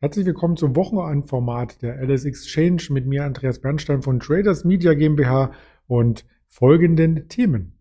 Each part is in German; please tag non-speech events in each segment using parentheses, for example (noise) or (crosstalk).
Herzlich willkommen zum Wochenendformat der LS Exchange mit mir Andreas Bernstein von Traders Media GmbH und folgenden Themen.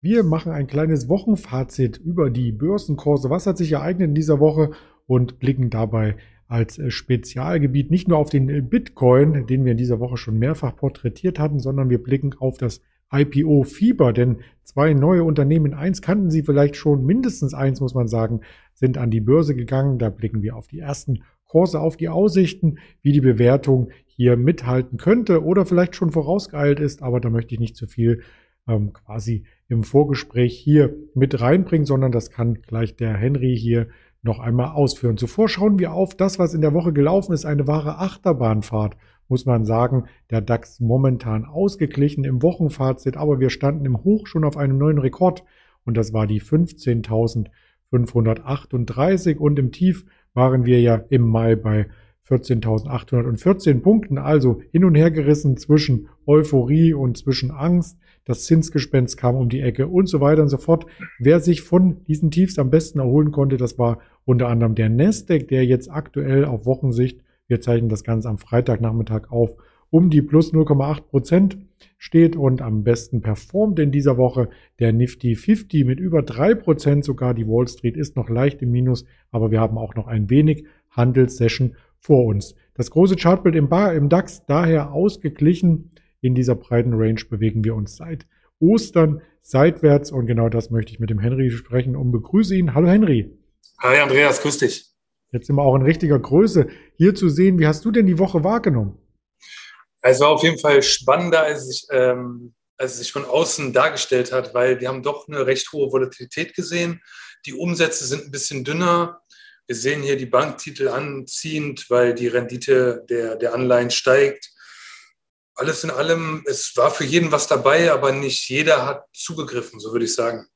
Wir machen ein kleines Wochenfazit über die Börsenkurse. Was hat sich ereignet in dieser Woche und blicken dabei als Spezialgebiet nicht nur auf den Bitcoin, den wir in dieser Woche schon mehrfach porträtiert hatten, sondern wir blicken auf das IPO Fieber, denn zwei neue Unternehmen, eins kannten Sie vielleicht schon, mindestens eins muss man sagen, sind an die Börse gegangen. Da blicken wir auf die ersten Kurse, auf die Aussichten, wie die Bewertung hier mithalten könnte oder vielleicht schon vorausgeeilt ist, aber da möchte ich nicht zu viel ähm, quasi im Vorgespräch hier mit reinbringen, sondern das kann gleich der Henry hier noch einmal ausführen. Zuvor schauen wir auf das, was in der Woche gelaufen ist, eine wahre Achterbahnfahrt muss man sagen, der DAX momentan ausgeglichen im Wochenfazit, aber wir standen im Hoch schon auf einem neuen Rekord und das war die 15.538 und im Tief waren wir ja im Mai bei 14.814 Punkten, also hin und her gerissen zwischen Euphorie und zwischen Angst. Das Zinsgespenst kam um die Ecke und so weiter und so fort. Wer sich von diesen Tiefs am besten erholen konnte, das war unter anderem der Nasdaq, der jetzt aktuell auf Wochensicht wir zeichnen das Ganze am Freitagnachmittag auf, um die plus 0,8 Prozent steht und am besten performt in dieser Woche der Nifty 50 mit über drei Prozent sogar. Die Wall Street ist noch leicht im Minus, aber wir haben auch noch ein wenig Handelssession vor uns. Das große Chartbild im, im DAX daher ausgeglichen. In dieser breiten Range bewegen wir uns seit Ostern seitwärts und genau das möchte ich mit dem Henry sprechen und begrüße ihn. Hallo Henry. Hi Andreas, grüß dich. Jetzt sind wir auch in richtiger Größe hier zu sehen. Wie hast du denn die Woche wahrgenommen? Es war auf jeden Fall spannender, als ich, ähm, als es sich von außen dargestellt hat, weil wir haben doch eine recht hohe Volatilität gesehen. Die Umsätze sind ein bisschen dünner. Wir sehen hier die Banktitel anziehend, weil die Rendite der, der Anleihen steigt. Alles in allem, es war für jeden was dabei, aber nicht jeder hat zugegriffen, so würde ich sagen.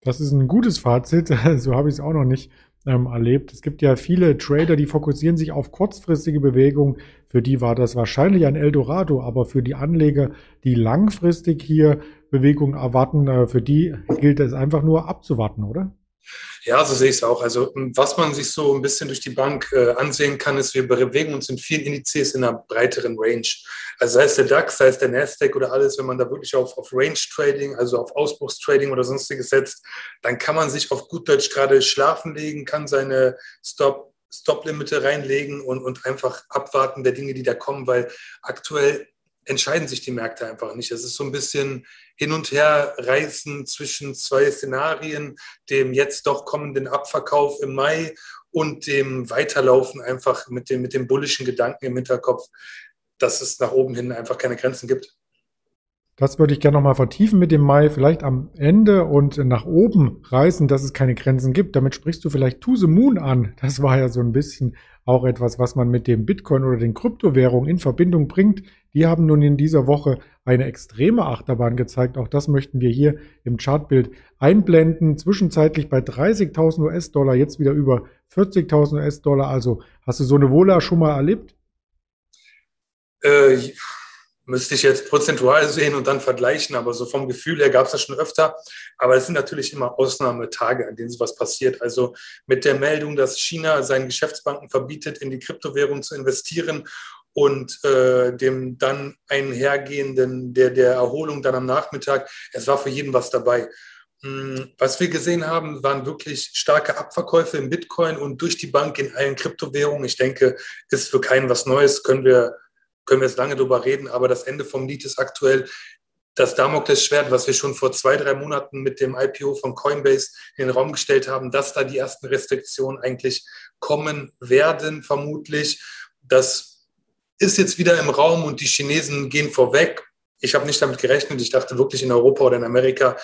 Das ist ein gutes Fazit. (laughs) So habe ich es auch noch nicht ähm, erlebt. Es gibt ja viele Trader, die fokussieren sich auf kurzfristige Bewegungen. Für die war das wahrscheinlich ein Eldorado, aber für die Anleger, die langfristig hier Bewegungen erwarten, äh, für die gilt es einfach nur abzuwarten, oder? Ja, so sehe ich es auch. Also was man sich so ein bisschen durch die Bank äh, ansehen kann, ist, wir bewegen uns in vielen Indizes in einer breiteren Range. Also sei es der DAX, sei es der Nasdaq oder alles, wenn man da wirklich auf, auf Range Trading, also auf Ausbruchstrading oder sonstiges setzt, dann kann man sich auf gut Deutsch gerade schlafen legen, kann seine Stop Stop-Limite reinlegen und, und einfach abwarten der Dinge, die da kommen, weil aktuell entscheiden sich die Märkte einfach nicht. Es ist so ein bisschen hin und her reißen zwischen zwei Szenarien, dem jetzt doch kommenden Abverkauf im Mai und dem Weiterlaufen einfach mit dem, mit dem bullischen Gedanken im Hinterkopf, dass es nach oben hin einfach keine Grenzen gibt. Das würde ich gerne nochmal vertiefen mit dem Mai, vielleicht am Ende und nach oben reißen, dass es keine Grenzen gibt. Damit sprichst du vielleicht To the Moon an. Das war ja so ein bisschen auch etwas, was man mit dem Bitcoin oder den Kryptowährungen in Verbindung bringt. Die haben nun in dieser Woche eine extreme Achterbahn gezeigt. Auch das möchten wir hier im Chartbild einblenden. Zwischenzeitlich bei 30.000 US-Dollar, jetzt wieder über 40.000 US-Dollar. Also hast du so eine Wohler schon mal erlebt? Äh, müsste ich jetzt prozentual sehen und dann vergleichen, aber so vom Gefühl her gab es das schon öfter. Aber es sind natürlich immer Ausnahmetage, an denen sowas passiert. Also mit der Meldung, dass China seinen Geschäftsbanken verbietet, in die Kryptowährung zu investieren und äh, dem dann einhergehenden, der, der Erholung dann am Nachmittag, es war für jeden was dabei. Hm, was wir gesehen haben, waren wirklich starke Abverkäufe im Bitcoin und durch die Bank in allen Kryptowährungen. Ich denke, ist für keinen was Neues, können wir können wir jetzt lange drüber reden, aber das Ende vom Lied ist aktuell das Damoklesschwert, was wir schon vor zwei, drei Monaten mit dem IPO von Coinbase in den Raum gestellt haben, dass da die ersten Restriktionen eigentlich kommen werden, vermutlich. Das ist jetzt wieder im Raum und die Chinesen gehen vorweg. Ich habe nicht damit gerechnet. Ich dachte wirklich in Europa oder in Amerika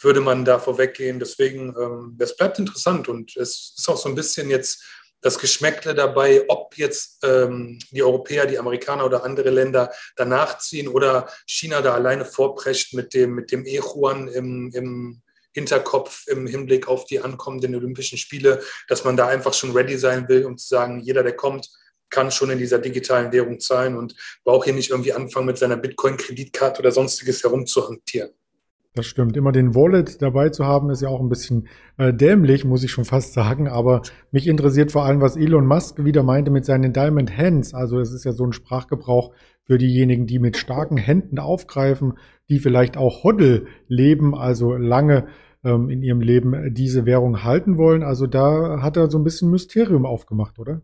würde man da vorweggehen. Deswegen, ähm, bleibt interessant und es ist auch so ein bisschen jetzt das Geschmäckle dabei, ob jetzt ähm, die Europäer, die Amerikaner oder andere Länder danach ziehen oder China da alleine vorprescht mit dem, mit dem E-Juan im, im Hinterkopf im Hinblick auf die ankommenden Olympischen Spiele, dass man da einfach schon ready sein will, um zu sagen, jeder, der kommt, kann schon in dieser digitalen Währung zahlen und braucht hier nicht irgendwie anfangen, mit seiner Bitcoin-Kreditkarte oder sonstiges herumzuhantieren. Das stimmt. Immer den Wallet dabei zu haben, ist ja auch ein bisschen äh, dämlich, muss ich schon fast sagen. Aber mich interessiert vor allem, was Elon Musk wieder meinte mit seinen Diamond Hands. Also es ist ja so ein Sprachgebrauch für diejenigen, die mit starken Händen aufgreifen, die vielleicht auch Hoddle leben, also lange ähm, in ihrem Leben diese Währung halten wollen. Also da hat er so ein bisschen Mysterium aufgemacht, oder?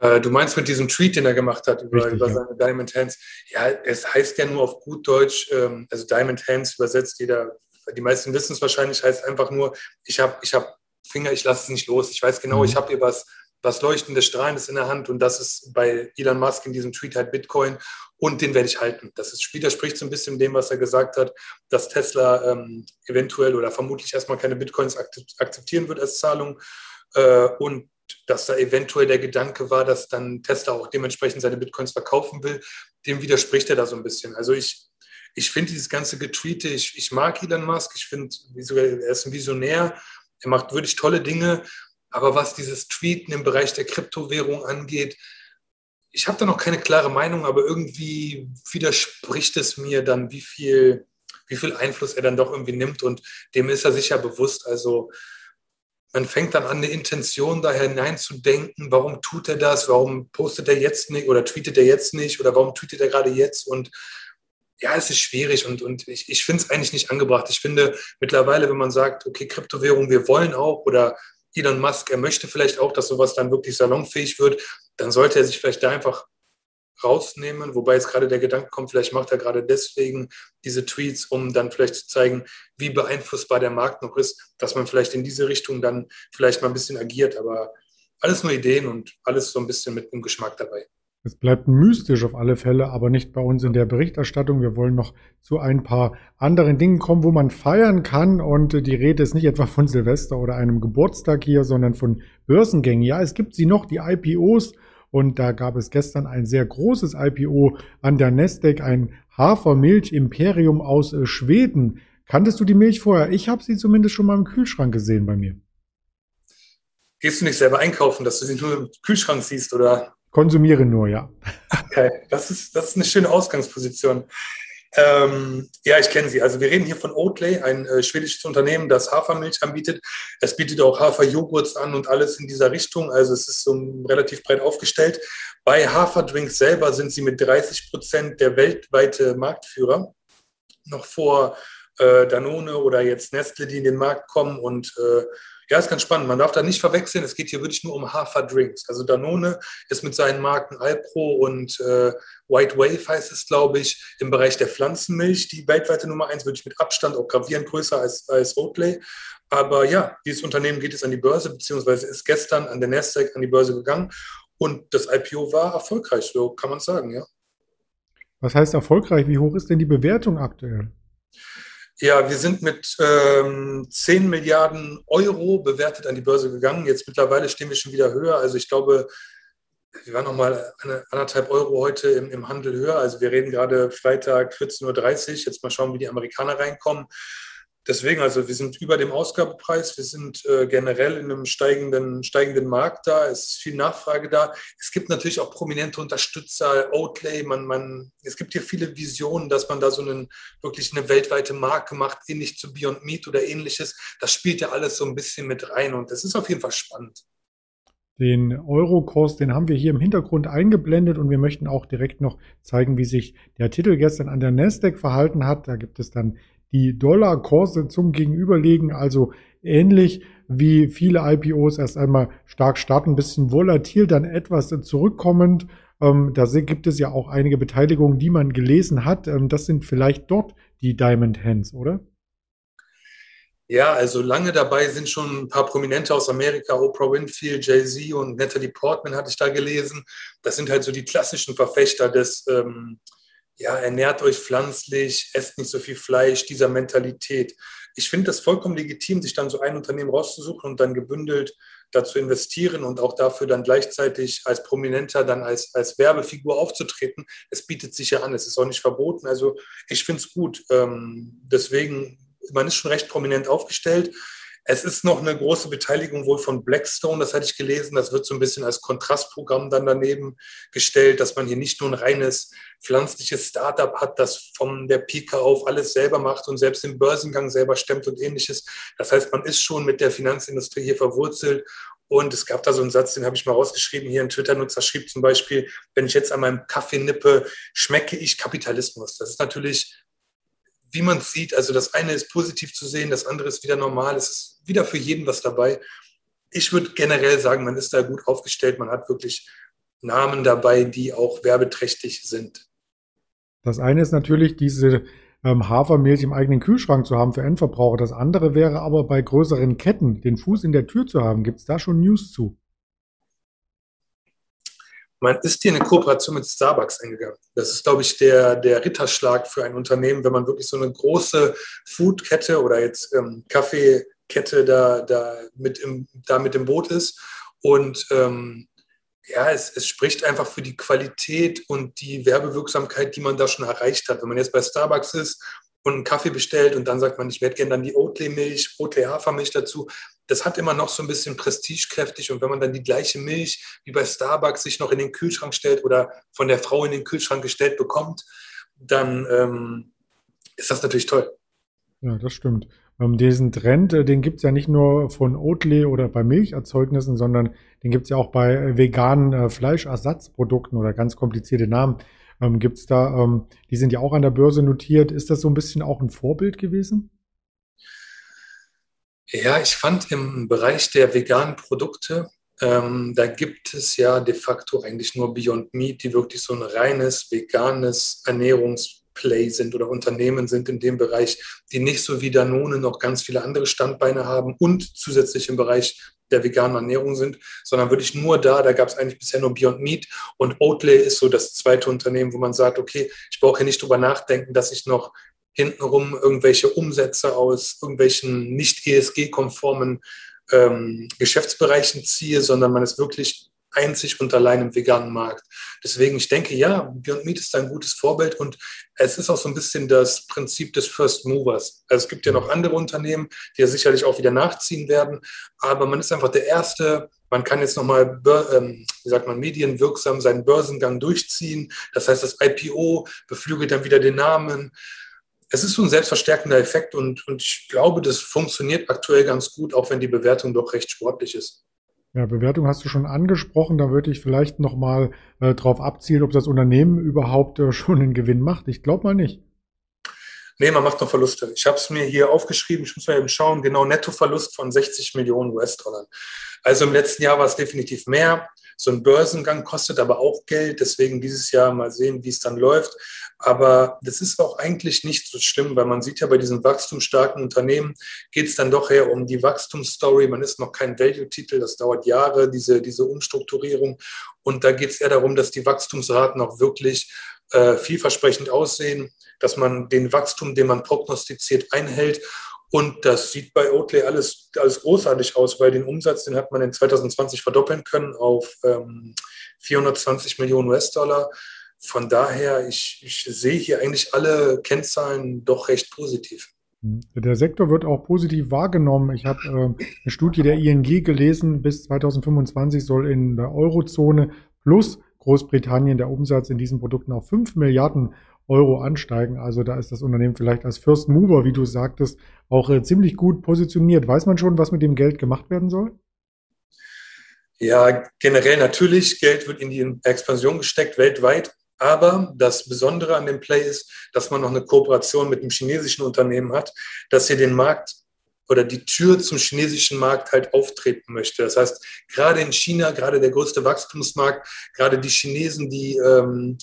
Äh, du meinst mit diesem Tweet, den er gemacht hat über, Richtig, über seine ja. Diamond Hands. Ja, es heißt ja nur auf gut Deutsch, ähm, also Diamond Hands übersetzt jeder, die meisten wissen es wahrscheinlich, heißt einfach nur, ich habe ich hab Finger, ich lasse es nicht los. Ich weiß genau, mhm. ich habe hier was, was leuchtendes, strahlendes in der Hand und das ist bei Elon Musk in diesem Tweet halt Bitcoin und den werde ich halten. Das ist, widerspricht so ein bisschen dem, was er gesagt hat, dass Tesla ähm, eventuell oder vermutlich erstmal keine Bitcoins akzeptieren wird als Zahlung äh, und dass da eventuell der Gedanke war, dass dann Tesla auch dementsprechend seine Bitcoins verkaufen will, dem widerspricht er da so ein bisschen. Also ich, ich finde dieses ganze Getweete, ich, ich mag Elon Musk, ich finde, er ist ein Visionär, er macht wirklich tolle Dinge, aber was dieses Tweeten im Bereich der Kryptowährung angeht, ich habe da noch keine klare Meinung, aber irgendwie widerspricht es mir dann, wie viel, wie viel Einfluss er dann doch irgendwie nimmt und dem ist er sicher bewusst. Also man fängt dann an, eine Intention da hineinzudenken, warum tut er das, warum postet er jetzt nicht oder tweetet er jetzt nicht? Oder warum tweetet er gerade jetzt? Und ja, es ist schwierig und, und ich, ich finde es eigentlich nicht angebracht. Ich finde mittlerweile, wenn man sagt, okay, Kryptowährung, wir wollen auch oder Elon Musk, er möchte vielleicht auch, dass sowas dann wirklich salonfähig wird, dann sollte er sich vielleicht da einfach rausnehmen, wobei jetzt gerade der Gedanke kommt, vielleicht macht er gerade deswegen diese Tweets, um dann vielleicht zu zeigen, wie beeinflussbar der Markt noch ist, dass man vielleicht in diese Richtung dann vielleicht mal ein bisschen agiert, aber alles nur Ideen und alles so ein bisschen mit einem Geschmack dabei. Es bleibt mystisch auf alle Fälle, aber nicht bei uns in der Berichterstattung. Wir wollen noch zu ein paar anderen Dingen kommen, wo man feiern kann. Und die Rede ist nicht etwa von Silvester oder einem Geburtstag hier, sondern von Börsengängen. Ja, es gibt sie noch, die IPOs und da gab es gestern ein sehr großes IPO an der Nasdaq, ein Hafermilch-Imperium aus äh, Schweden. Kanntest du die Milch vorher? Ich habe sie zumindest schon mal im Kühlschrank gesehen bei mir. Gehst du nicht selber einkaufen, dass du sie nur im Kühlschrank siehst, oder? Konsumiere nur, ja. Okay, das ist, das ist eine schöne Ausgangsposition. Ähm, ja, ich kenne sie. Also wir reden hier von Oatly, ein äh, schwedisches Unternehmen, das Hafermilch anbietet. Es bietet auch Haferjoghurts an und alles in dieser Richtung. Also es ist so relativ breit aufgestellt. Bei Haferdrinks selber sind sie mit 30 Prozent der weltweite Marktführer. Noch vor äh, Danone oder jetzt Nestle, die in den Markt kommen und äh, ja, ist ganz spannend. Man darf da nicht verwechseln. Es geht hier wirklich nur um Haferdrinks. Also Danone ist mit seinen Marken Alpro und äh, White Wave heißt es, glaube ich, im Bereich der Pflanzenmilch die weltweite Nummer eins, wirklich mit Abstand auch gravierend größer als, als Oatly. Aber ja, dieses Unternehmen geht jetzt an die Börse, beziehungsweise ist gestern an der Nasdaq an die Börse gegangen. Und das IPO war erfolgreich, so kann man sagen, ja. Was heißt erfolgreich? Wie hoch ist denn die Bewertung aktuell? Ja, wir sind mit ähm, 10 Milliarden Euro bewertet an die Börse gegangen. Jetzt mittlerweile stehen wir schon wieder höher. Also ich glaube, wir waren noch mal eine, anderthalb Euro heute im, im Handel höher. Also wir reden gerade Freitag 14.30 Uhr. Jetzt mal schauen, wie die Amerikaner reinkommen. Deswegen, also wir sind über dem Ausgabepreis, wir sind äh, generell in einem steigenden, steigenden Markt da, es ist viel Nachfrage da. Es gibt natürlich auch prominente Unterstützer, Oatley, man, man, es gibt hier viele Visionen, dass man da so einen, wirklich eine weltweite Marke macht, ähnlich zu Beyond Meat oder ähnliches. Das spielt ja alles so ein bisschen mit rein und das ist auf jeden Fall spannend. Den Eurokurs, den haben wir hier im Hintergrund eingeblendet und wir möchten auch direkt noch zeigen, wie sich der Titel gestern an der Nasdaq verhalten hat. Da gibt es dann die Dollarkurse zum Gegenüberlegen, also ähnlich wie viele IPOs erst einmal stark starten, ein bisschen volatil, dann etwas zurückkommend. Ähm, da gibt es ja auch einige Beteiligungen, die man gelesen hat. Ähm, das sind vielleicht dort die Diamond Hands, oder? Ja, also lange dabei sind schon ein paar Prominente aus Amerika, Oprah Winfield, Jay-Z und Natalie Portman hatte ich da gelesen. Das sind halt so die klassischen Verfechter des, ähm, ja, ernährt euch pflanzlich, esst nicht so viel Fleisch, dieser Mentalität. Ich finde das vollkommen legitim, sich dann so ein Unternehmen rauszusuchen und dann gebündelt dazu investieren und auch dafür dann gleichzeitig als Prominenter, dann als, als Werbefigur aufzutreten. Es bietet sich ja an, es ist auch nicht verboten. Also ich finde es gut. Ähm, deswegen, man ist schon recht prominent aufgestellt. Es ist noch eine große Beteiligung wohl von Blackstone, das hatte ich gelesen. Das wird so ein bisschen als Kontrastprogramm dann daneben gestellt, dass man hier nicht nur ein reines pflanzliches Startup hat, das von der Pike auf alles selber macht und selbst den Börsengang selber stemmt und ähnliches. Das heißt, man ist schon mit der Finanzindustrie hier verwurzelt und es gab da so einen Satz, den habe ich mal rausgeschrieben. Hier ein Twitter-Nutzer schrieb zum Beispiel, wenn ich jetzt an meinem Kaffee nippe, schmecke ich Kapitalismus. Das ist natürlich wie man sieht, also das eine ist positiv zu sehen, das andere ist wieder normal, es ist wieder für jeden was dabei. Ich würde generell sagen, man ist da gut aufgestellt, man hat wirklich Namen dabei, die auch werbeträchtig sind. Das eine ist natürlich diese ähm, Hafermilch im eigenen Kühlschrank zu haben für Endverbraucher. Das andere wäre aber bei größeren Ketten den Fuß in der Tür zu haben. Gibt es da schon News zu? Man ist hier eine Kooperation mit Starbucks eingegangen. Das ist, glaube ich, der, der Ritterschlag für ein Unternehmen, wenn man wirklich so eine große Foodkette oder jetzt ähm, Kaffeekette da, da, mit im, da mit im Boot ist. Und ähm, ja, es, es spricht einfach für die Qualität und die Werbewirksamkeit, die man da schon erreicht hat. Wenn man jetzt bei Starbucks ist und einen Kaffee bestellt und dann sagt man, ich werde gerne dann die Oatly-Milch, Oatly-Hafermilch dazu, das hat immer noch so ein bisschen prestigekräftig. Und wenn man dann die gleiche Milch wie bei Starbucks sich noch in den Kühlschrank stellt oder von der Frau in den Kühlschrank gestellt bekommt, dann ähm, ist das natürlich toll. Ja, das stimmt. Ähm, diesen Trend, äh, den gibt es ja nicht nur von Oatly oder bei Milcherzeugnissen, sondern den gibt es ja auch bei veganen äh, Fleischersatzprodukten oder ganz komplizierte Namen. Ähm, gibt es da, ähm, die sind ja auch an der Börse notiert. Ist das so ein bisschen auch ein Vorbild gewesen? Ja, ich fand im Bereich der veganen Produkte, ähm, da gibt es ja de facto eigentlich nur Beyond Meat, die wirklich so ein reines veganes Ernährungsplay sind oder Unternehmen sind in dem Bereich, die nicht so wie Danone noch ganz viele andere Standbeine haben und zusätzlich im Bereich der veganen Ernährung sind, sondern wirklich nur da, da gab es eigentlich bisher nur Beyond Meat. Und Oatly ist so das zweite Unternehmen, wo man sagt, okay, ich brauche hier nicht drüber nachdenken, dass ich noch hintenrum irgendwelche Umsätze aus irgendwelchen nicht ESG-konformen ähm, Geschäftsbereichen ziehe, sondern man ist wirklich einzig und allein im veganen Markt. Deswegen, ich denke, ja, Beyond Meat ist ein gutes Vorbild und es ist auch so ein bisschen das Prinzip des First Movers. Also es gibt ja noch andere Unternehmen, die ja sicherlich auch wieder nachziehen werden, aber man ist einfach der Erste. Man kann jetzt nochmal, ähm, wie sagt man, medienwirksam seinen Börsengang durchziehen. Das heißt, das IPO beflügelt dann wieder den Namen es ist so ein selbstverstärkender Effekt und, und ich glaube, das funktioniert aktuell ganz gut, auch wenn die Bewertung doch recht sportlich ist. Ja, Bewertung hast du schon angesprochen. Da würde ich vielleicht nochmal äh, drauf abzielen, ob das Unternehmen überhaupt äh, schon einen Gewinn macht. Ich glaube mal nicht. Nee, man macht noch Verluste. Ich habe es mir hier aufgeschrieben, ich muss mal eben schauen, genau Nettoverlust von 60 Millionen US-Dollar. Also im letzten Jahr war es definitiv mehr. So ein Börsengang kostet aber auch Geld, deswegen dieses Jahr mal sehen, wie es dann läuft. Aber das ist auch eigentlich nicht so schlimm, weil man sieht ja bei diesen wachstumsstarken Unternehmen geht es dann doch eher um die Wachstumsstory. Man ist noch kein Value-Titel, das dauert Jahre, diese, diese Umstrukturierung. Und da geht es eher darum, dass die Wachstumsraten auch wirklich äh, vielversprechend aussehen, dass man den Wachstum, den man prognostiziert, einhält. Und das sieht bei Oatly alles, alles großartig aus, weil den Umsatz, den hat man in 2020 verdoppeln können auf ähm, 420 Millionen US-Dollar. Von daher, ich, ich sehe hier eigentlich alle Kennzahlen doch recht positiv. Der Sektor wird auch positiv wahrgenommen. Ich habe äh, eine Studie der ING gelesen, bis 2025 soll in der Eurozone plus Großbritannien der Umsatz in diesen Produkten auf 5 Milliarden Euro ansteigen. Also da ist das Unternehmen vielleicht als First Mover, wie du sagtest, auch äh, ziemlich gut positioniert. Weiß man schon, was mit dem Geld gemacht werden soll? Ja, generell natürlich. Geld wird in die Expansion gesteckt weltweit. Aber das Besondere an dem Play ist, dass man noch eine Kooperation mit einem chinesischen Unternehmen hat, das hier den Markt oder die Tür zum chinesischen Markt halt auftreten möchte. Das heißt, gerade in China, gerade der größte Wachstumsmarkt, gerade die Chinesen, die ähm,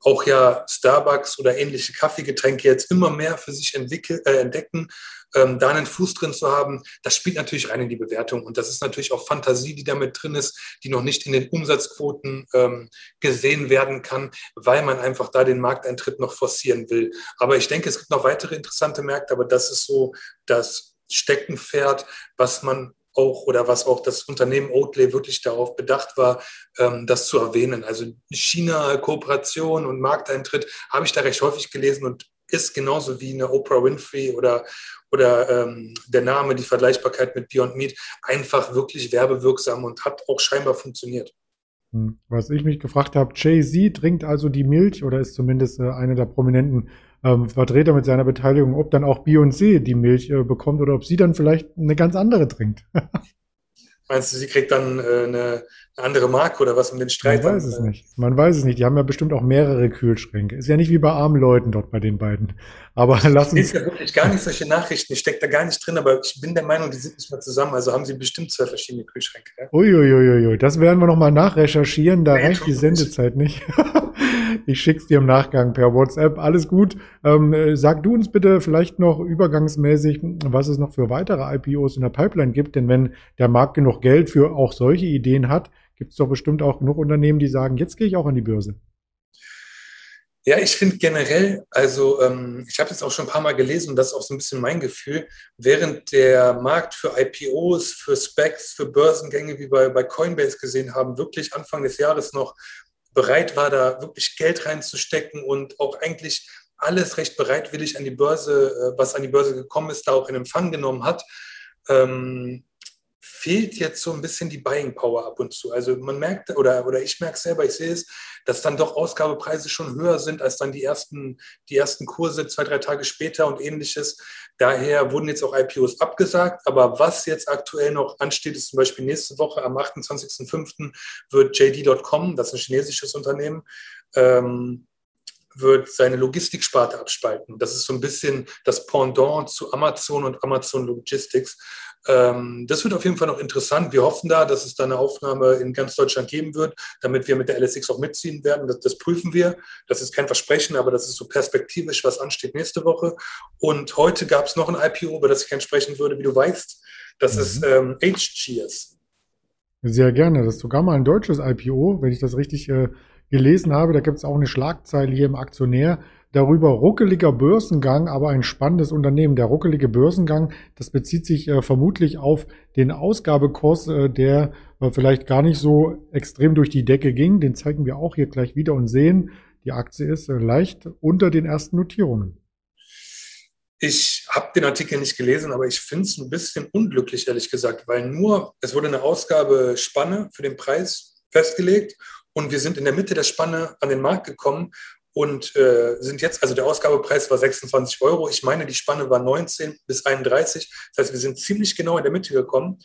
auch ja Starbucks oder ähnliche Kaffeegetränke jetzt immer mehr für sich entwickeln, äh, entdecken, ähm, da einen Fuß drin zu haben, das spielt natürlich rein in die Bewertung. Und das ist natürlich auch Fantasie, die damit drin ist, die noch nicht in den Umsatzquoten ähm, gesehen werden kann, weil man einfach da den Markteintritt noch forcieren will. Aber ich denke, es gibt noch weitere interessante Märkte, aber das ist so das Steckenpferd, was man auch oder was auch das Unternehmen Oatly wirklich darauf bedacht war, ähm, das zu erwähnen. Also China-Kooperation und Markteintritt habe ich da recht häufig gelesen und ist genauso wie eine Oprah Winfrey oder, oder ähm, der Name, die Vergleichbarkeit mit Beyond Meat, einfach wirklich werbewirksam und hat auch scheinbar funktioniert. Hm. Was ich mich gefragt habe, Jay-Z trinkt also die Milch oder ist zumindest äh, einer der prominenten ähm, Vertreter mit seiner Beteiligung, ob dann auch Beyoncé die Milch äh, bekommt oder ob sie dann vielleicht eine ganz andere trinkt. (laughs) Meinst du, sie kriegt dann äh, eine, eine, andere Marke oder was um den Streit? Man weiß es nicht. Man weiß es nicht. Die haben ja bestimmt auch mehrere Kühlschränke. Ist ja nicht wie bei armen Leuten dort bei den beiden. Aber lass uns. Ich ja wirklich gar nicht solche Nachrichten. Ich stecke da gar nicht drin, aber ich bin der Meinung, die sind nicht mehr zusammen. Also haben sie bestimmt zwei verschiedene Kühlschränke. Ja? Uiuiuiui, das werden wir nochmal nachrecherchieren. Da reicht die Sendezeit nicht. (laughs) Ich schick's dir im Nachgang per WhatsApp. Alles gut. Ähm, äh, sag du uns bitte vielleicht noch übergangsmäßig, was es noch für weitere IPOs in der Pipeline gibt. Denn wenn der Markt genug Geld für auch solche Ideen hat, gibt es doch bestimmt auch genug Unternehmen, die sagen, jetzt gehe ich auch an die Börse. Ja, ich finde generell, also ähm, ich habe jetzt auch schon ein paar Mal gelesen und das ist auch so ein bisschen mein Gefühl, während der Markt für IPOs, für Specs, für Börsengänge wie bei, bei Coinbase gesehen haben, wirklich Anfang des Jahres noch bereit war, da wirklich Geld reinzustecken und auch eigentlich alles recht bereitwillig an die Börse, äh, was an die Börse gekommen ist, da auch in Empfang genommen hat, ähm, fehlt jetzt so ein bisschen die Buying Power ab und zu. Also man merkt, oder, oder ich merke selber, ich sehe es, dass dann doch Ausgabepreise schon höher sind als dann die ersten, die ersten Kurse zwei, drei Tage später und ähnliches. Daher wurden jetzt auch IPOs abgesagt. Aber was jetzt aktuell noch ansteht, ist zum Beispiel nächste Woche am 28.05. wird JD.com, das ist ein chinesisches Unternehmen, ähm, wird seine Logistiksparte abspalten. Das ist so ein bisschen das Pendant zu Amazon und Amazon Logistics. Ähm, das wird auf jeden Fall noch interessant. Wir hoffen da, dass es da eine Aufnahme in ganz Deutschland geben wird, damit wir mit der LSX auch mitziehen werden. Das, das prüfen wir. Das ist kein Versprechen, aber das ist so perspektivisch, was ansteht nächste Woche. Und heute gab es noch ein IPO, über das ich gerne sprechen würde, wie du weißt. Das mhm. ist ähm, HGS. Sehr gerne. Das ist sogar mal ein deutsches IPO, wenn ich das richtig äh, gelesen habe. Da gibt es auch eine Schlagzeile hier im Aktionär darüber ruckeliger Börsengang, aber ein spannendes Unternehmen. Der ruckelige Börsengang, das bezieht sich äh, vermutlich auf den Ausgabekurs, äh, der äh, vielleicht gar nicht so extrem durch die Decke ging. Den zeigen wir auch hier gleich wieder und sehen, die Aktie ist äh, leicht unter den ersten Notierungen. Ich habe den Artikel nicht gelesen, aber ich finde es ein bisschen unglücklich, ehrlich gesagt, weil nur, es wurde eine Ausgabespanne für den Preis festgelegt und wir sind in der Mitte der Spanne an den Markt gekommen und äh, sind jetzt, also der Ausgabepreis war 26 Euro. Ich meine, die Spanne war 19 bis 31. Das heißt, wir sind ziemlich genau in der Mitte gekommen.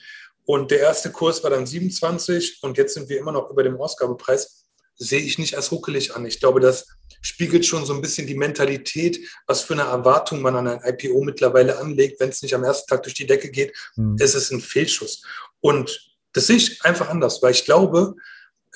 Und der erste Kurs war dann 27 und jetzt sind wir immer noch über dem Ausgabepreis. Sehe ich nicht als ruckelig an. Ich glaube, das spiegelt schon so ein bisschen die Mentalität, was für eine Erwartung man an ein IPO mittlerweile anlegt. Wenn es nicht am ersten Tag durch die Decke geht, mhm. ist es ein Fehlschuss. Und das sehe ich einfach anders, weil ich glaube,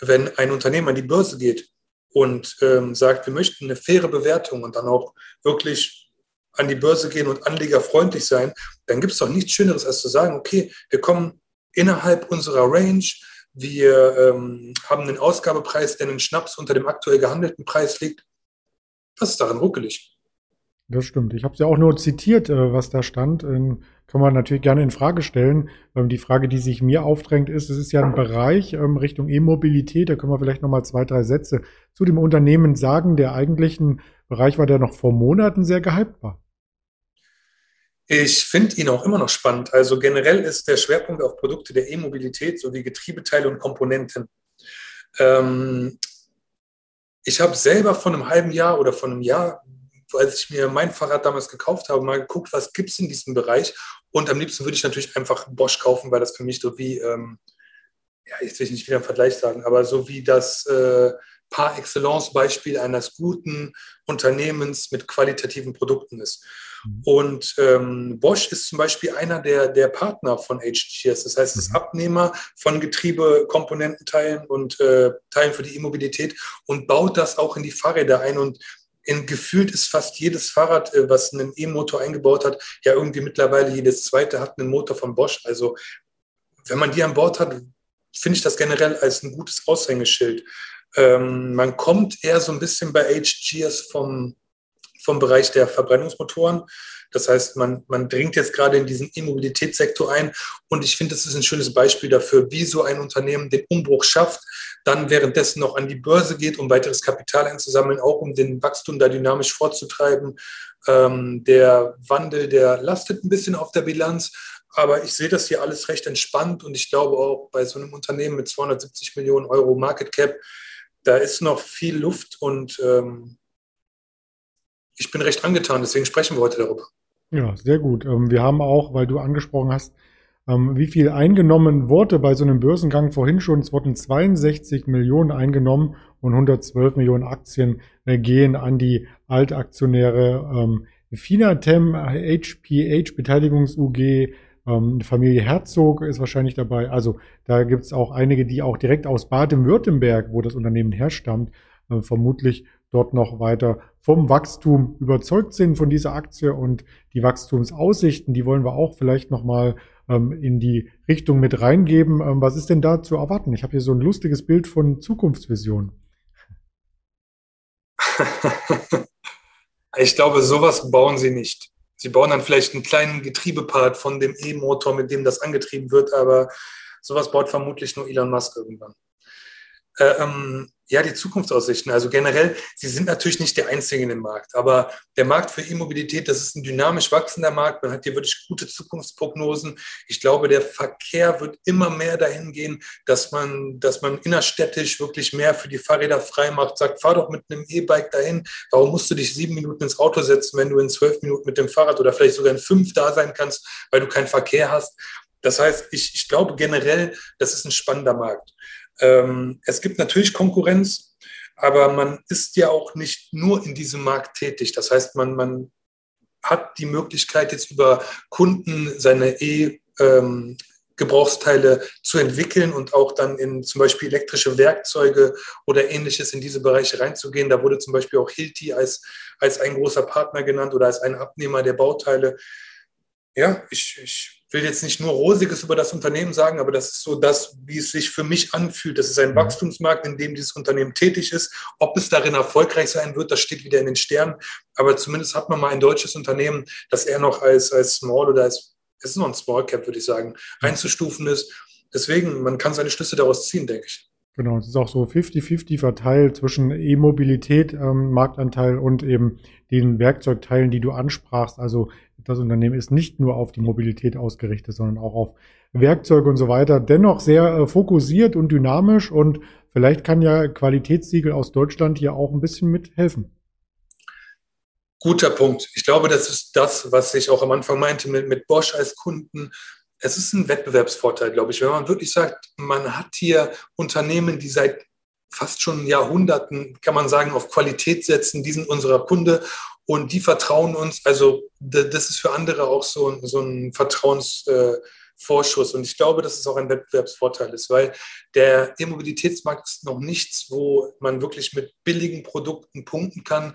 wenn ein Unternehmen an die Börse geht und ähm, sagt, wir möchten eine faire Bewertung und dann auch wirklich an die Börse gehen und anlegerfreundlich sein, dann gibt es doch nichts Schöneres, als zu sagen, okay, wir kommen innerhalb unserer Range, wir ähm, haben einen Ausgabepreis, der einen Schnaps unter dem aktuell gehandelten Preis liegt. Was ist daran ruckelig? Das stimmt. Ich habe es ja auch nur zitiert, äh, was da stand. Ähm, kann man natürlich gerne in Frage stellen. Ähm, die Frage, die sich mir aufdrängt, ist, es ist ja ein Bereich ähm, Richtung E-Mobilität. Da können wir vielleicht noch mal zwei, drei Sätze zu dem Unternehmen sagen, der eigentlich ein Bereich war, der noch vor Monaten sehr gehypt war. Ich finde ihn auch immer noch spannend. Also generell ist der Schwerpunkt auf Produkte der E-Mobilität sowie Getriebeteile und Komponenten. Ähm, ich habe selber von einem halben Jahr oder von einem Jahr als ich mir mein Fahrrad damals gekauft habe, mal geguckt, was gibt es in diesem Bereich. Und am liebsten würde ich natürlich einfach Bosch kaufen, weil das für mich so wie, ähm, ja, jetzt will ich nicht wieder einen Vergleich sagen, aber so wie das äh, par excellence Beispiel eines guten Unternehmens mit qualitativen Produkten ist. Mhm. Und ähm, Bosch ist zum Beispiel einer der, der Partner von HGS. Das heißt, es ist mhm. Abnehmer von Getriebekomponententeilen und äh, Teilen für die E-Mobilität und baut das auch in die Fahrräder ein. Und in, gefühlt ist fast jedes Fahrrad, äh, was einen E-Motor eingebaut hat, ja irgendwie mittlerweile jedes zweite hat einen Motor von Bosch. Also wenn man die an Bord hat, finde ich das generell als ein gutes Aushängeschild. Ähm, man kommt eher so ein bisschen bei HGS vom, vom Bereich der Verbrennungsmotoren. Das heißt, man, man dringt jetzt gerade in diesen E-Mobilitätssektor ein und ich finde, das ist ein schönes Beispiel dafür, wie so ein Unternehmen den Umbruch schafft, dann währenddessen noch an die Börse geht, um weiteres Kapital einzusammeln, auch um den Wachstum da dynamisch vorzutreiben. Ähm, der Wandel, der lastet ein bisschen auf der Bilanz, aber ich sehe das hier alles recht entspannt und ich glaube auch bei so einem Unternehmen mit 270 Millionen Euro Market Cap, da ist noch viel Luft und ähm, ich bin recht angetan, deswegen sprechen wir heute darüber. Ja, sehr gut. Ähm, wir haben auch, weil du angesprochen hast, ähm, wie viel eingenommen wurde bei so einem Börsengang vorhin schon. Es wurden 62 Millionen eingenommen und 112 Millionen Aktien äh, gehen an die Altaktionäre. Ähm, Finatem, HPH, Beteiligungs-UG, Familie Herzog ist wahrscheinlich dabei. Also da gibt es auch einige, die auch direkt aus Baden-Württemberg, wo das Unternehmen herstammt, äh, vermutlich dort noch weiter vom Wachstum überzeugt sind von dieser Aktie und die Wachstumsaussichten, die wollen wir auch vielleicht nochmal ähm, in die Richtung mit reingeben. Ähm, was ist denn da zu erwarten? Ich habe hier so ein lustiges Bild von Zukunftsvision. (laughs) ich glaube, sowas bauen sie nicht. Sie bauen dann vielleicht einen kleinen Getriebepart von dem E-Motor, mit dem das angetrieben wird, aber sowas baut vermutlich nur Elon Musk irgendwann. Äh, ähm, ja, die Zukunftsaussichten. Also generell, sie sind natürlich nicht der Einzige in dem Markt, aber der Markt für E-Mobilität, das ist ein dynamisch wachsender Markt. Man hat hier wirklich gute Zukunftsprognosen. Ich glaube, der Verkehr wird immer mehr dahin gehen, dass man, dass man innerstädtisch wirklich mehr für die Fahrräder frei macht. Sagt, fahr doch mit einem E-Bike dahin. Warum musst du dich sieben Minuten ins Auto setzen, wenn du in zwölf Minuten mit dem Fahrrad oder vielleicht sogar in fünf da sein kannst, weil du keinen Verkehr hast? Das heißt, ich, ich glaube generell, das ist ein spannender Markt. Ähm, es gibt natürlich Konkurrenz, aber man ist ja auch nicht nur in diesem Markt tätig. Das heißt, man, man hat die Möglichkeit, jetzt über Kunden seine E- ähm, Gebrauchsteile zu entwickeln und auch dann in zum Beispiel elektrische Werkzeuge oder ähnliches in diese Bereiche reinzugehen. Da wurde zum Beispiel auch Hilti als, als ein großer Partner genannt oder als ein Abnehmer der Bauteile. Ja, ich, ich will jetzt nicht nur Rosiges über das Unternehmen sagen, aber das ist so das, wie es sich für mich anfühlt. Das ist ein mhm. Wachstumsmarkt, in dem dieses Unternehmen tätig ist. Ob es darin erfolgreich sein wird, das steht wieder in den Sternen. Aber zumindest hat man mal ein deutsches Unternehmen, das eher noch als, als Small oder als, es ist noch ein Small Cap, würde ich sagen, einzustufen ist. Deswegen, man kann seine Schlüsse daraus ziehen, denke ich. Genau, es ist auch so 50-50 verteilt zwischen E-Mobilität, ähm, Marktanteil und eben den Werkzeugteilen, die du ansprachst. Also das Unternehmen ist nicht nur auf die Mobilität ausgerichtet, sondern auch auf Werkzeuge und so weiter. Dennoch sehr äh, fokussiert und dynamisch und vielleicht kann ja Qualitätssiegel aus Deutschland hier auch ein bisschen mithelfen. Guter Punkt. Ich glaube, das ist das, was ich auch am Anfang meinte mit, mit Bosch als Kunden es ist ein Wettbewerbsvorteil, glaube ich, wenn man wirklich sagt, man hat hier Unternehmen, die seit fast schon Jahrhunderten, kann man sagen, auf Qualität setzen, die sind unserer Kunde und die vertrauen uns. Also das ist für andere auch so, so ein Vertrauensvorschuss. Und ich glaube, dass es auch ein Wettbewerbsvorteil ist, weil der E-Mobilitätsmarkt ist noch nichts, wo man wirklich mit billigen Produkten punkten kann,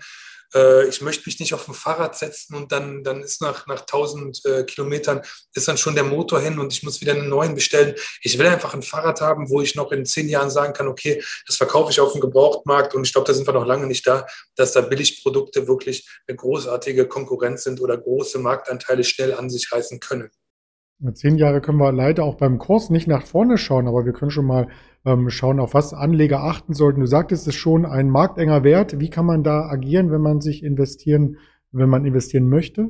äh, ich möchte mich nicht auf ein Fahrrad setzen und dann, dann ist nach, nach 1000 äh, Kilometern ist dann schon der Motor hin und ich muss wieder einen neuen bestellen. Ich will einfach ein Fahrrad haben, wo ich noch in zehn Jahren sagen kann, okay, das verkaufe ich auf dem Gebrauchtmarkt und ich glaube, da sind wir noch lange nicht da, dass da Billigprodukte wirklich eine großartige Konkurrenz sind oder große Marktanteile schnell an sich reißen können. Mit zehn Jahre können wir leider auch beim Kurs nicht nach vorne schauen, aber wir können schon mal ähm, schauen, auf was Anleger achten sollten. Du sagtest es schon, ein marktenger Wert. Wie kann man da agieren, wenn man sich investieren, wenn man investieren möchte?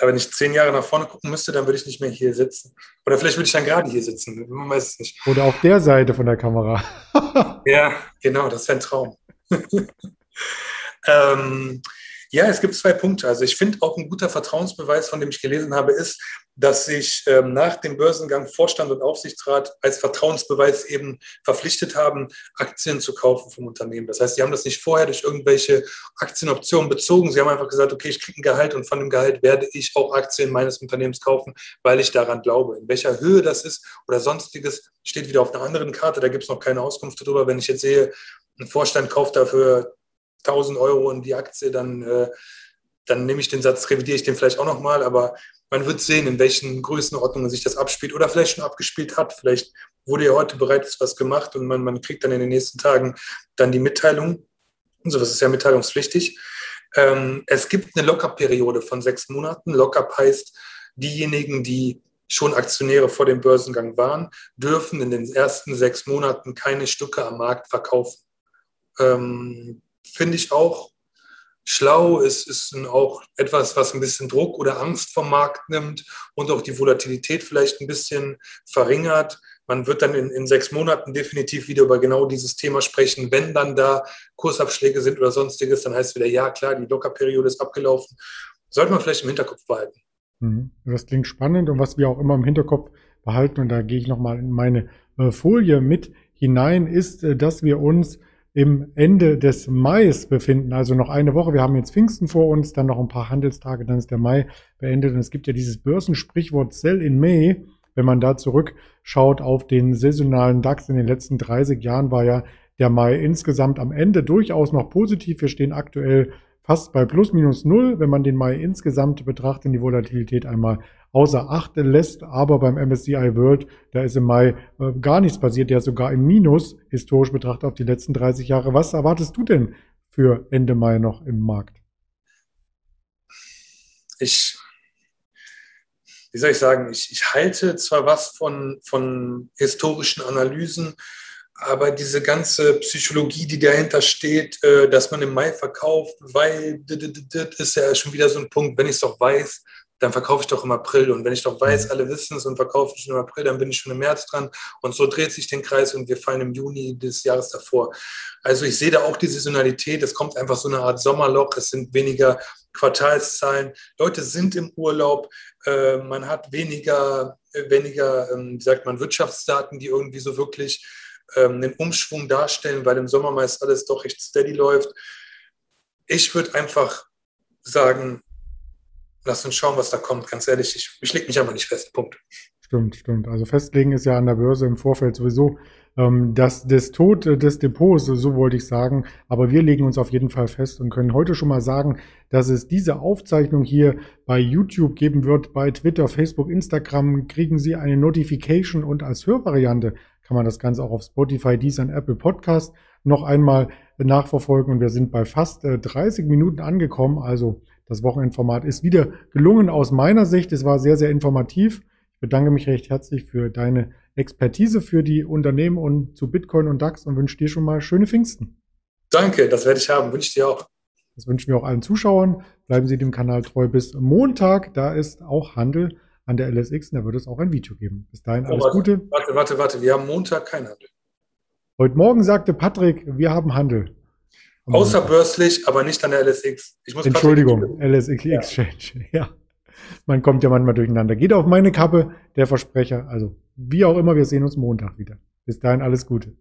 Ja, wenn ich zehn Jahre nach vorne gucken müsste, dann würde ich nicht mehr hier sitzen. Oder vielleicht würde ich dann gerade hier sitzen. Man weiß es nicht. Oder auf der Seite von der Kamera. (laughs) ja, genau, das wäre ein Traum. (laughs) ähm, ja, es gibt zwei Punkte. Also ich finde auch ein guter Vertrauensbeweis, von dem ich gelesen habe, ist, dass sich ähm, nach dem Börsengang Vorstand und Aufsichtsrat als Vertrauensbeweis eben verpflichtet haben, Aktien zu kaufen vom Unternehmen. Das heißt, sie haben das nicht vorher durch irgendwelche Aktienoptionen bezogen. Sie haben einfach gesagt, okay, ich kriege ein Gehalt und von dem Gehalt werde ich auch Aktien meines Unternehmens kaufen, weil ich daran glaube. In welcher Höhe das ist oder sonstiges steht wieder auf einer anderen Karte. Da gibt es noch keine Auskunft darüber. Wenn ich jetzt sehe, ein Vorstand kauft dafür 1000 Euro in die Aktie, dann, äh, dann nehme ich den Satz, revidiere ich den vielleicht auch nochmal, aber man wird sehen, in welchen Größenordnungen sich das abspielt oder vielleicht schon abgespielt hat. Vielleicht wurde ja heute bereits was gemacht und man, man kriegt dann in den nächsten Tagen dann die Mitteilung. Und sowas ist ja mitteilungspflichtig. Ähm, es gibt eine Lockerperiode von sechs Monaten. Lockup heißt, diejenigen, die schon Aktionäre vor dem Börsengang waren, dürfen in den ersten sechs Monaten keine Stücke am Markt verkaufen. Ähm, finde ich auch schlau, es ist auch etwas, was ein bisschen Druck oder Angst vom Markt nimmt und auch die Volatilität vielleicht ein bisschen verringert. Man wird dann in, in sechs Monaten definitiv wieder über genau dieses Thema sprechen. Wenn dann da Kursabschläge sind oder sonstiges, dann heißt es wieder, ja klar, die Lockerperiode ist abgelaufen. Sollte man vielleicht im Hinterkopf behalten. Mhm. Das klingt spannend und was wir auch immer im Hinterkopf behalten, und da gehe ich nochmal in meine äh, Folie mit hinein, ist, äh, dass wir uns im Ende des Mais befinden, also noch eine Woche. Wir haben jetzt Pfingsten vor uns, dann noch ein paar Handelstage, dann ist der Mai beendet. Und es gibt ja dieses Börsensprichwort Sell in May. Wenn man da zurückschaut auf den saisonalen DAX in den letzten 30 Jahren, war ja der Mai insgesamt am Ende durchaus noch positiv. Wir stehen aktuell fast bei plus minus null, wenn man den Mai insgesamt betrachtet, und die Volatilität einmal außer Acht lässt. Aber beim MSCI World, da ist im Mai äh, gar nichts passiert, der sogar im Minus historisch betrachtet auf die letzten 30 Jahre. Was erwartest du denn für Ende Mai noch im Markt? Ich, wie soll ich sagen, ich, ich halte zwar was von, von historischen Analysen, aber diese ganze Psychologie, die dahinter steht, äh, dass man im Mai verkauft, weil das ist ja schon wieder so ein Punkt, wenn ich es doch weiß, dann verkaufe ich doch im April. Und wenn ich doch weiß, mhm. alle wissen es und verkaufe ich schon im April, dann bin ich schon im März dran. Und so dreht sich den Kreis und wir fallen im Juni des Jahres davor. Also ich sehe da auch die Saisonalität. Es kommt einfach so eine Art Sommerloch. Es sind weniger Quartalszahlen. Leute sind im Urlaub. Äh, man hat weniger, weniger, ähm, wie sagt man, Wirtschaftsdaten, die irgendwie so wirklich ähm, einen Umschwung darstellen, weil im Sommer meist alles doch recht steady läuft. Ich würde einfach sagen, lass uns schauen, was da kommt. Ganz ehrlich, ich, ich lege mich einfach nicht fest. Punkt. Stimmt, stimmt. Also festlegen ist ja an der Börse im Vorfeld sowieso ähm, das, das Tod des Depots, so wollte ich sagen. Aber wir legen uns auf jeden Fall fest und können heute schon mal sagen, dass es diese Aufzeichnung hier bei YouTube geben wird. Bei Twitter, Facebook, Instagram kriegen Sie eine Notification und als Hörvariante kann man das Ganze auch auf Spotify, Deezer und Apple Podcast noch einmal nachverfolgen. Und wir sind bei fast 30 äh, Minuten angekommen. Also das Wochenendformat ist wieder gelungen aus meiner Sicht. Es war sehr, sehr informativ. Ich bedanke mich recht herzlich für deine Expertise für die Unternehmen und zu Bitcoin und DAX und wünsche dir schon mal schöne Pfingsten. Danke, das werde ich haben. Wünsche ich dir auch. Das wünschen wir auch allen Zuschauern. Bleiben Sie dem Kanal treu bis Montag. Da ist auch Handel an der LSX und da wird es auch ein Video geben. Bis dahin alles oh, warte, Gute. Warte, warte, warte. Wir haben Montag keinen Handel. Heute Morgen sagte Patrick, wir haben Handel. Außerbörslich, aber nicht an der LSX. Entschuldigung, LSX ja. Exchange. (laughs) Ja. Man kommt ja manchmal durcheinander. Geht auf meine Kappe, der Versprecher. Also, wie auch immer, wir sehen uns Montag wieder. Bis dahin alles Gute.